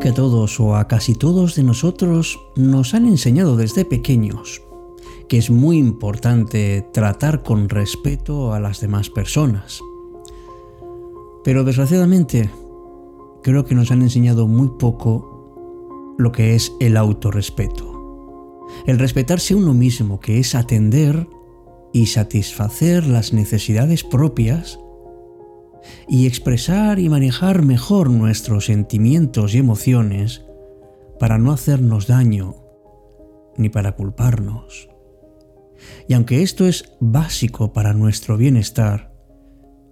Que todos o a casi todos de nosotros nos han enseñado desde pequeños que es muy importante tratar con respeto a las demás personas. Pero desgraciadamente creo que nos han enseñado muy poco lo que es el autorrespeto. El respetarse uno mismo, que es atender y satisfacer las necesidades propias y expresar y manejar mejor nuestros sentimientos y emociones para no hacernos daño ni para culparnos. Y aunque esto es básico para nuestro bienestar,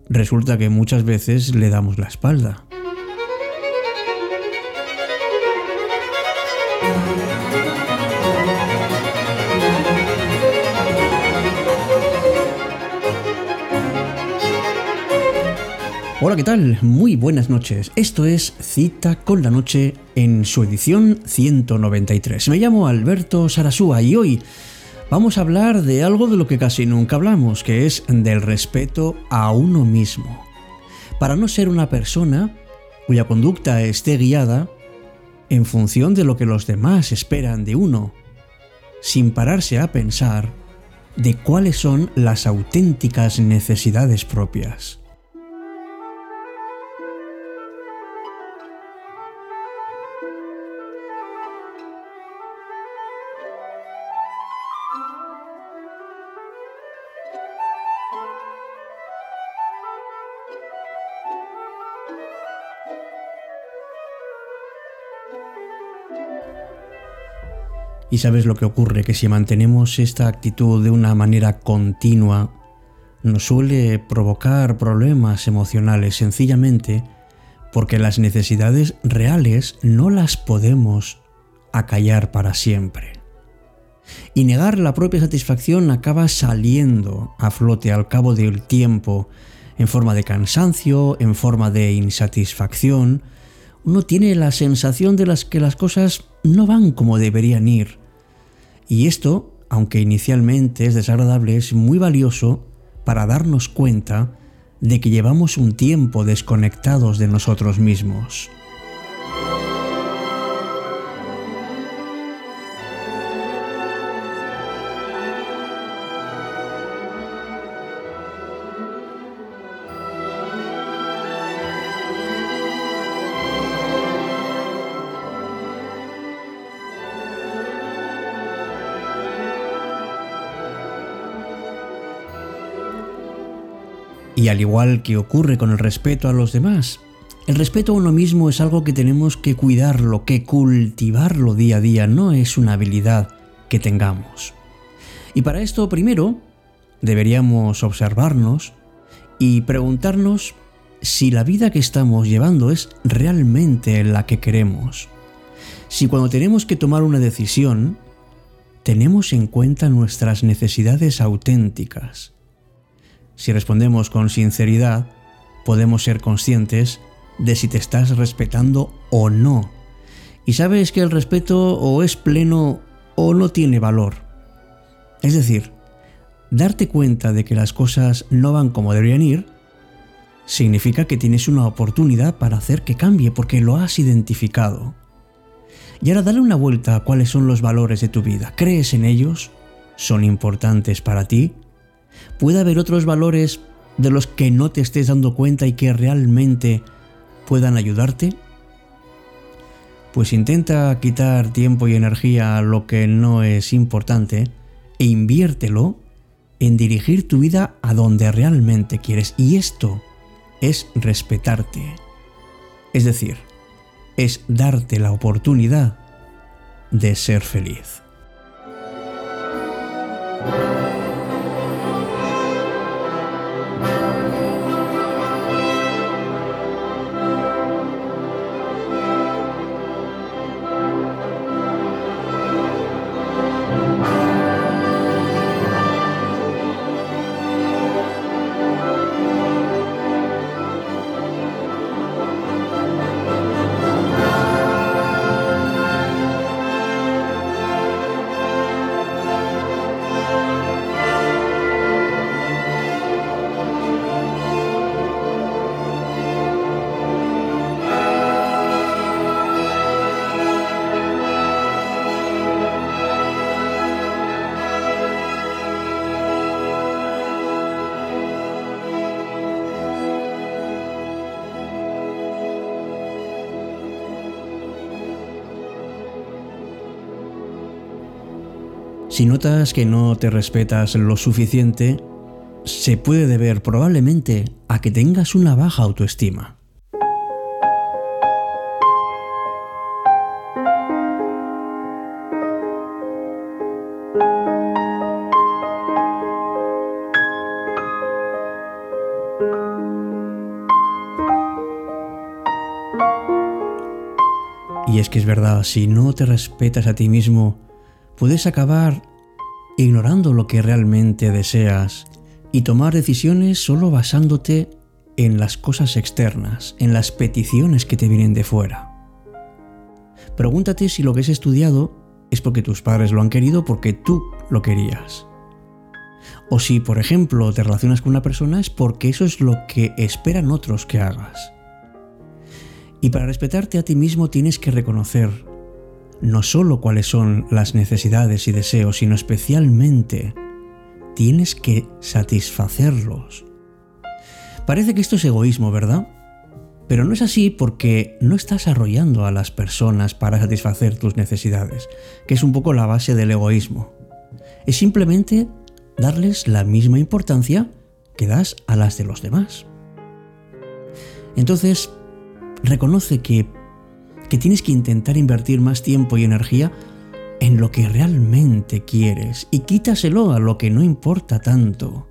resulta que muchas veces le damos la espalda. Hola, ¿qué tal? Muy buenas noches. Esto es Cita con la Noche en su edición 193. Me llamo Alberto Sarasúa y hoy vamos a hablar de algo de lo que casi nunca hablamos, que es del respeto a uno mismo. Para no ser una persona cuya conducta esté guiada en función de lo que los demás esperan de uno, sin pararse a pensar de cuáles son las auténticas necesidades propias. Y sabes lo que ocurre, que si mantenemos esta actitud de una manera continua, nos suele provocar problemas emocionales sencillamente porque las necesidades reales no las podemos acallar para siempre. Y negar la propia satisfacción acaba saliendo a flote al cabo del tiempo en forma de cansancio, en forma de insatisfacción. Uno tiene la sensación de las que las cosas no van como deberían ir. Y esto, aunque inicialmente es desagradable, es muy valioso para darnos cuenta de que llevamos un tiempo desconectados de nosotros mismos. Y al igual que ocurre con el respeto a los demás, el respeto a uno mismo es algo que tenemos que cuidarlo, que cultivarlo día a día, no es una habilidad que tengamos. Y para esto primero deberíamos observarnos y preguntarnos si la vida que estamos llevando es realmente la que queremos. Si cuando tenemos que tomar una decisión, tenemos en cuenta nuestras necesidades auténticas si respondemos con sinceridad, podemos ser conscientes de si te estás respetando o no. Y sabes que el respeto o es pleno o no tiene valor. Es decir, darte cuenta de que las cosas no van como deberían ir significa que tienes una oportunidad para hacer que cambie porque lo has identificado. Y ahora dale una vuelta a cuáles son los valores de tu vida. ¿Crees en ellos? ¿Son importantes para ti? Puede haber otros valores de los que no te estés dando cuenta y que realmente puedan ayudarte? Pues intenta quitar tiempo y energía a lo que no es importante e inviértelo en dirigir tu vida a donde realmente quieres. Y esto es respetarte. Es decir, es darte la oportunidad de ser feliz. Si notas que no te respetas lo suficiente, se puede deber probablemente a que tengas una baja autoestima. Y es que es verdad, si no te respetas a ti mismo, puedes acabar ignorando lo que realmente deseas y tomar decisiones solo basándote en las cosas externas, en las peticiones que te vienen de fuera. Pregúntate si lo que has estudiado es porque tus padres lo han querido porque tú lo querías. O si, por ejemplo, te relacionas con una persona es porque eso es lo que esperan otros que hagas. Y para respetarte a ti mismo tienes que reconocer no solo cuáles son las necesidades y deseos, sino especialmente tienes que satisfacerlos. Parece que esto es egoísmo, ¿verdad? Pero no es así porque no estás arrollando a las personas para satisfacer tus necesidades, que es un poco la base del egoísmo. Es simplemente darles la misma importancia que das a las de los demás. Entonces, reconoce que, que tienes que intentar invertir más tiempo y energía en lo que realmente quieres y quítaselo a lo que no importa tanto.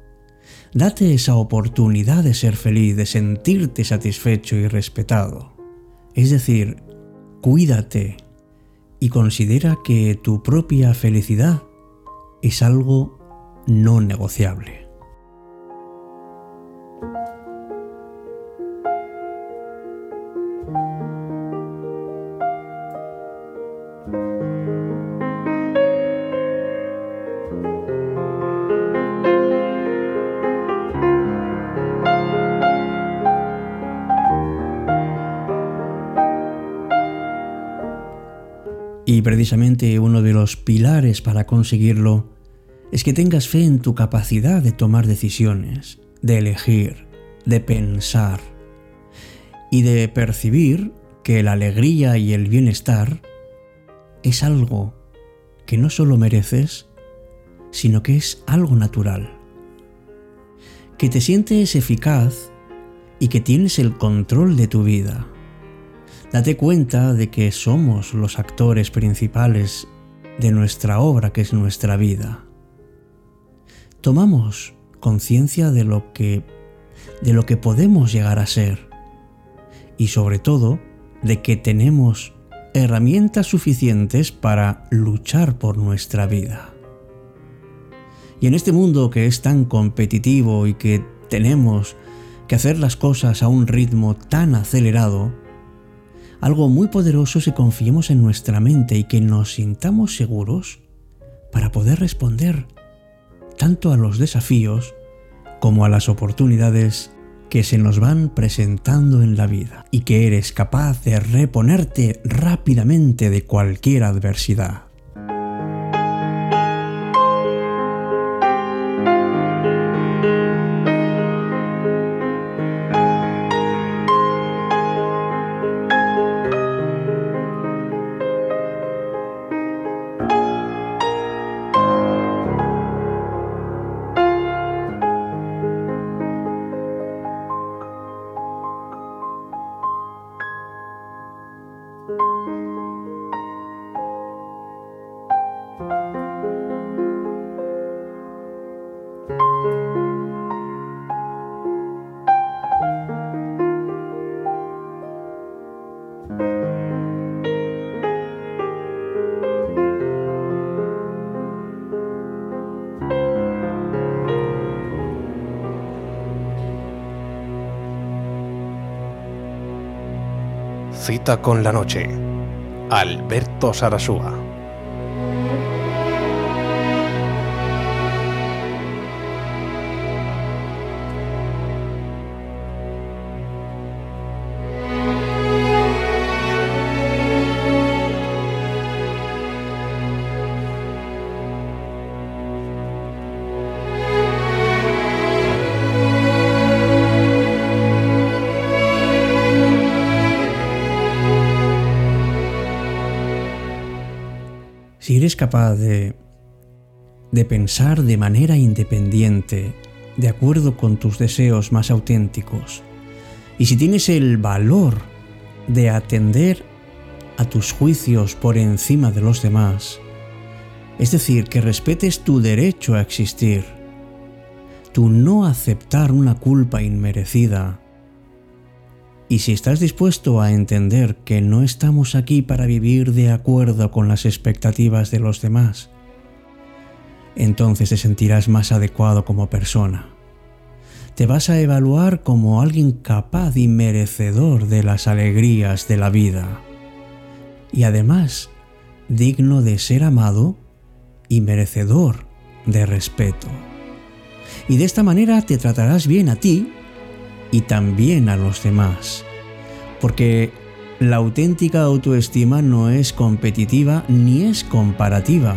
Date esa oportunidad de ser feliz, de sentirte satisfecho y respetado. Es decir, cuídate y considera que tu propia felicidad es algo no negociable. Precisamente uno de los pilares para conseguirlo es que tengas fe en tu capacidad de tomar decisiones, de elegir, de pensar y de percibir que la alegría y el bienestar es algo que no solo mereces, sino que es algo natural. Que te sientes eficaz y que tienes el control de tu vida Date cuenta de que somos los actores principales de nuestra obra, que es nuestra vida. Tomamos conciencia de lo que de lo que podemos llegar a ser y sobre todo de que tenemos herramientas suficientes para luchar por nuestra vida. Y en este mundo que es tan competitivo y que tenemos que hacer las cosas a un ritmo tan acelerado, algo muy poderoso si confiemos en nuestra mente y que nos sintamos seguros para poder responder tanto a los desafíos como a las oportunidades que se nos van presentando en la vida y que eres capaz de reponerte rápidamente de cualquier adversidad. Música Cita con la noche. Alberto Sarasúa. Si eres capaz de de pensar de manera independiente, de acuerdo con tus deseos más auténticos, y si tienes el valor de atender a tus juicios por encima de los demás, es decir, que respetes tu derecho a existir, tu no aceptar una culpa inmerecida, y si estás dispuesto a entender que no estamos aquí para vivir de acuerdo con las expectativas de los demás, entonces te sentirás más adecuado como persona. Te vas a evaluar como alguien capaz y merecedor de las alegrías de la vida. Y además, digno de ser amado y merecedor de respeto. Y de esta manera te tratarás bien a ti y también a los demás. Porque la auténtica autoestima no es competitiva ni es comparativa.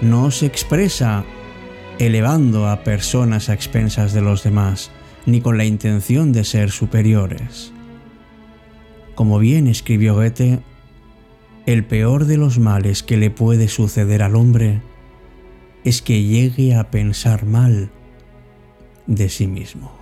No se expresa elevando a personas a expensas de los demás, ni con la intención de ser superiores. Como bien escribió Goethe, el peor de los males que le puede suceder al hombre es que llegue a pensar mal de sí mismo.